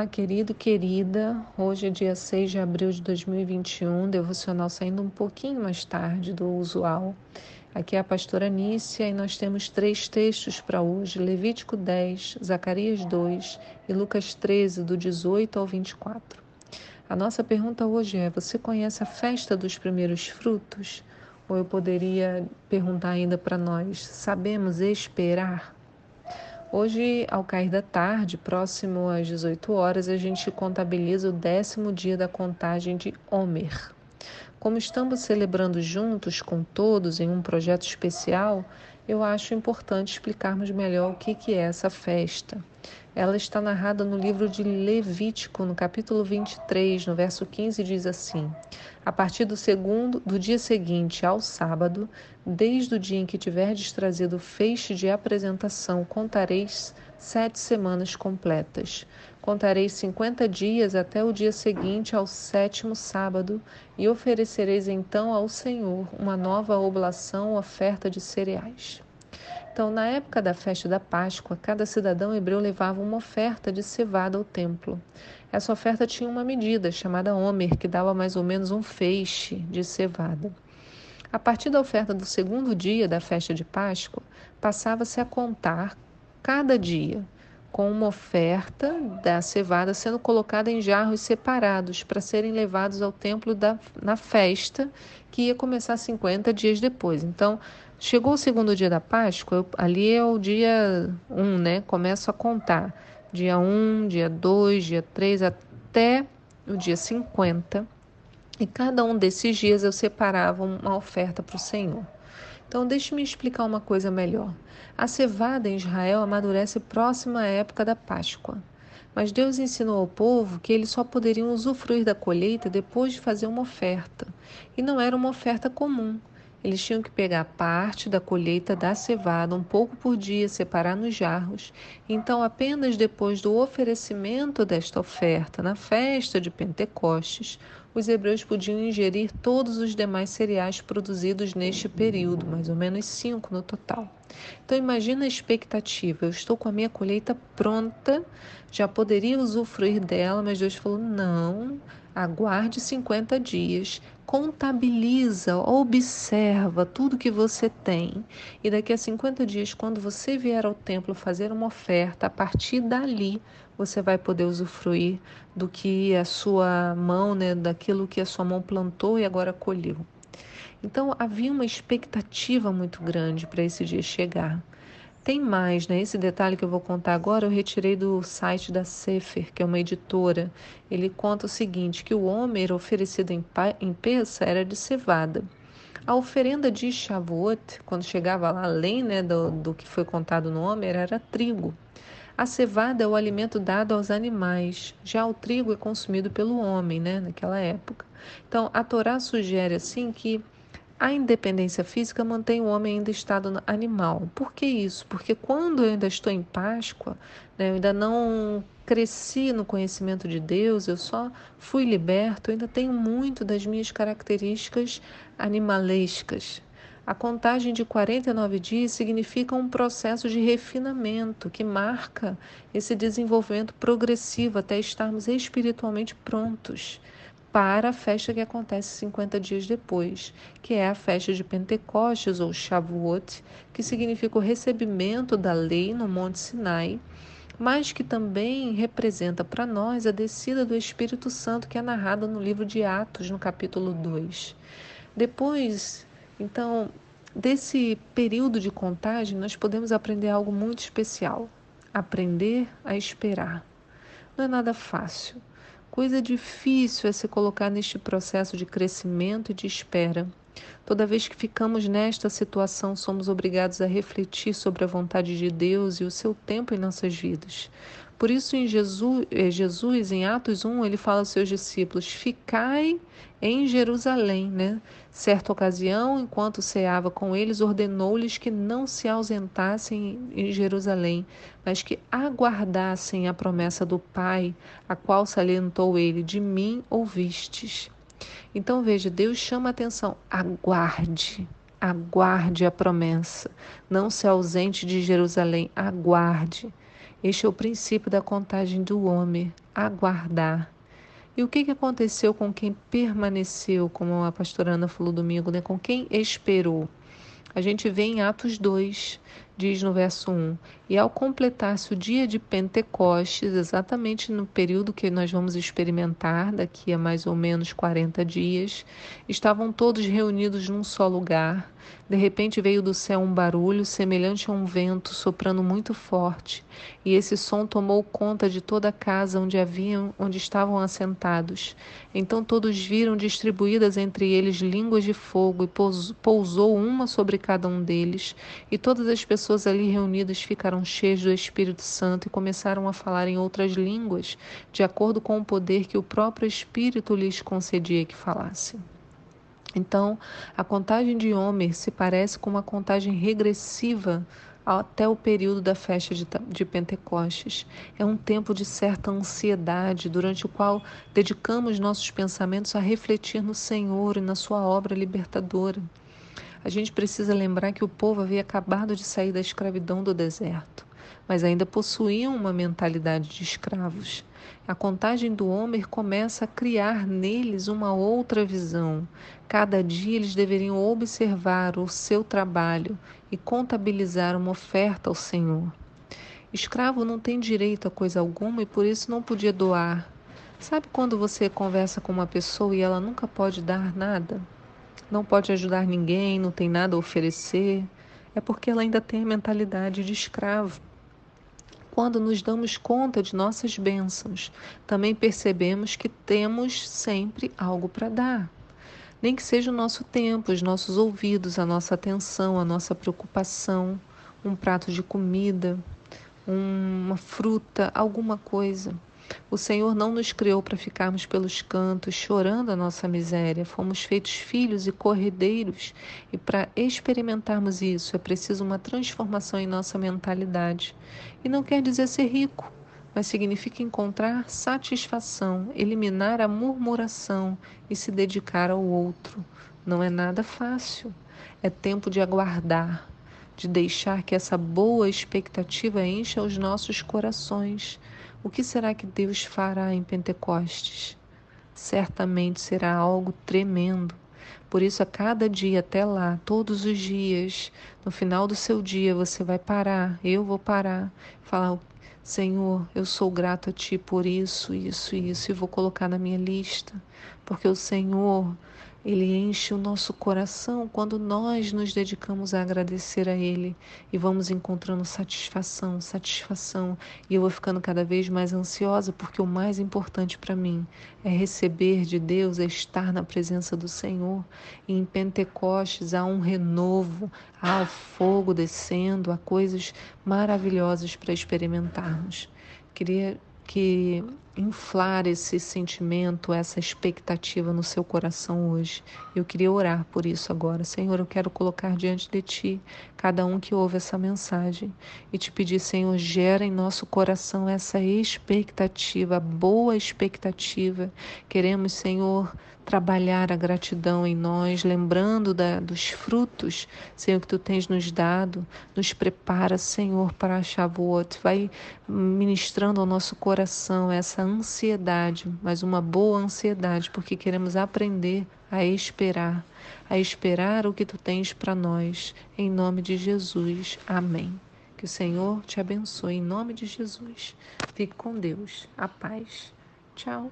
Olá, querido, querida. Hoje é dia 6 de abril de 2021, devocional saindo um pouquinho mais tarde do usual. Aqui é a pastora Nícia e nós temos três textos para hoje: Levítico 10, Zacarias 2 e Lucas 13, do 18 ao 24. A nossa pergunta hoje é: você conhece a festa dos primeiros frutos? Ou eu poderia perguntar ainda para nós: sabemos esperar? Hoje, ao cair da tarde, próximo às 18 horas, a gente contabiliza o décimo dia da contagem de Homer. Como estamos celebrando juntos com todos em um projeto especial, eu acho importante explicarmos melhor o que é essa festa. Ela está narrada no livro de Levítico, no capítulo 23, no verso 15, diz assim: A partir do segundo do dia seguinte ao sábado, desde o dia em que tiverdes trazido o feixe de apresentação, contareis sete semanas completas. Contareis cinquenta dias até o dia seguinte ao sétimo sábado, e oferecereis então ao Senhor uma nova oblação, oferta de cereais. Então, na época da festa da Páscoa, cada cidadão hebreu levava uma oferta de cevada ao templo. Essa oferta tinha uma medida chamada Homer, que dava mais ou menos um feixe de cevada. A partir da oferta do segundo dia da festa de Páscoa, passava-se a contar cada dia, com uma oferta da cevada sendo colocada em jarros separados para serem levados ao templo da, na festa, que ia começar 50 dias depois. Então, Chegou o segundo dia da Páscoa, eu, ali é o dia 1, um, né? Começo a contar. Dia 1, um, dia 2, dia 3, até o dia 50. E cada um desses dias eu separava uma oferta para o Senhor. Então, deixe-me explicar uma coisa melhor. A cevada em Israel amadurece próxima à época da Páscoa. Mas Deus ensinou ao povo que eles só poderiam usufruir da colheita depois de fazer uma oferta. E não era uma oferta comum. Eles tinham que pegar parte da colheita da cevada, um pouco por dia, separar nos jarros. Então, apenas depois do oferecimento desta oferta na festa de Pentecostes, os hebreus podiam ingerir todos os demais cereais produzidos neste período, mais ou menos cinco no total. Então imagina a expectativa, eu estou com a minha colheita pronta, já poderia usufruir dela, mas Deus falou: não, Aguarde 50 dias, contabiliza, observa tudo que você tem. E daqui a 50 dias, quando você vier ao templo fazer uma oferta, a partir dali você vai poder usufruir do que a sua mão, né, daquilo que a sua mão plantou e agora colheu. Então havia uma expectativa muito grande para esse dia chegar. Tem mais, né? Esse detalhe que eu vou contar agora eu retirei do site da Sefer, que é uma editora. Ele conta o seguinte, que o homer oferecido em, em peça era de cevada. A oferenda de Shavuot, quando chegava lá além né, do, do que foi contado no homer, era trigo. A cevada é o alimento dado aos animais, já o trigo é consumido pelo homem, né, naquela época. Então, a Torá sugere assim que a independência física mantém o homem ainda em estado animal. Por que isso? Porque quando eu ainda estou em Páscoa, né, eu ainda não cresci no conhecimento de Deus, eu só fui liberto, eu ainda tenho muito das minhas características animalescas. A contagem de 49 dias significa um processo de refinamento que marca esse desenvolvimento progressivo até estarmos espiritualmente prontos para a festa que acontece 50 dias depois, que é a festa de Pentecostes ou Shavuot, que significa o recebimento da lei no Monte Sinai, mas que também representa para nós a descida do Espírito Santo que é narrada no livro de Atos, no capítulo 2. Depois, então, desse período de contagem, nós podemos aprender algo muito especial: aprender a esperar. Não é nada fácil Coisa difícil é se colocar neste processo de crescimento e de espera. Toda vez que ficamos nesta situação, somos obrigados a refletir sobre a vontade de Deus e o seu tempo em nossas vidas. Por isso, em Jesus, eh, Jesus, em Atos 1, ele fala aos seus discípulos: Ficai em Jerusalém. Né? Certa ocasião, enquanto ceava com eles, ordenou-lhes que não se ausentassem em Jerusalém, mas que aguardassem a promessa do Pai, a qual salientou ele: De mim ouvistes. Então veja, Deus chama a atenção: aguarde. Aguarde a promessa. Não se ausente de Jerusalém, aguarde. Este é o princípio da contagem do homem, aguardar. E o que, que aconteceu com quem permaneceu, como a pastora Ana falou domingo, né? com quem esperou? A gente vê em Atos 2, diz no verso 1: E ao completar-se o dia de Pentecostes, exatamente no período que nós vamos experimentar, daqui a mais ou menos 40 dias, estavam todos reunidos num só lugar. De repente veio do céu um barulho semelhante a um vento soprando muito forte, e esse som tomou conta de toda a casa onde haviam, onde estavam assentados. Então todos viram distribuídas entre eles línguas de fogo, e pousou uma sobre cada um deles, e todas as pessoas ali reunidas ficaram cheias do Espírito Santo e começaram a falar em outras línguas, de acordo com o poder que o próprio Espírito lhes concedia que falassem. Então, a contagem de Homer se parece com uma contagem regressiva até o período da festa de, de, Pentecostes. É um tempo de certa ansiedade, durante o qual dedicamos nossos pensamentos a refletir no Senhor e na Sua obra libertadora. A gente precisa lembrar que o povo havia acabado de sair da escravidão do deserto, mas ainda possuíam uma mentalidade de escravos. A contagem do Homer começa a criar neles uma outra visão. Cada dia eles deveriam observar o seu trabalho e contabilizar uma oferta ao Senhor. Escravo não tem direito a coisa alguma e por isso não podia doar. Sabe quando você conversa com uma pessoa e ela nunca pode dar nada? Não pode ajudar ninguém, não tem nada a oferecer? É porque ela ainda tem a mentalidade de escravo. Quando nos damos conta de nossas bênçãos, também percebemos que temos sempre algo para dar. Nem que seja o nosso tempo, os nossos ouvidos, a nossa atenção, a nossa preocupação, um prato de comida, uma fruta, alguma coisa. O Senhor não nos criou para ficarmos pelos cantos chorando a nossa miséria. Fomos feitos filhos e corredeiros, e para experimentarmos isso é preciso uma transformação em nossa mentalidade. E não quer dizer ser rico, mas significa encontrar satisfação, eliminar a murmuração e se dedicar ao outro. Não é nada fácil. É tempo de aguardar, de deixar que essa boa expectativa encha os nossos corações o que será que Deus fará em Pentecostes? Certamente será algo tremendo. Por isso, a cada dia até lá, todos os dias, no final do seu dia, você vai parar, eu vou parar, falar: Senhor, eu sou grato a Ti por isso, isso, isso, e vou colocar na minha lista, porque o Senhor ele enche o nosso coração quando nós nos dedicamos a agradecer a Ele e vamos encontrando satisfação, satisfação. E eu vou ficando cada vez mais ansiosa porque o mais importante para mim é receber de Deus, é estar na presença do Senhor. E em Pentecostes há um renovo, há o fogo descendo, há coisas maravilhosas para experimentarmos. Queria que inflar esse sentimento, essa expectativa no seu coração hoje. Eu queria orar por isso agora. Senhor, eu quero colocar diante de Ti cada um que ouve essa mensagem e te pedir, Senhor, gera em nosso coração essa expectativa, boa expectativa. Queremos, Senhor, trabalhar a gratidão em nós, lembrando da, dos frutos, Senhor, que tu tens nos dado. Nos prepara, Senhor, para a Shavuot. Vai ministrando ao nosso coração essa ansiedade, mas uma boa ansiedade, porque queremos aprender a esperar, a esperar o que tu tens para nós. Em nome de Jesus. Amém. Que o Senhor te abençoe em nome de Jesus. Fique com Deus. A paz. Tchau.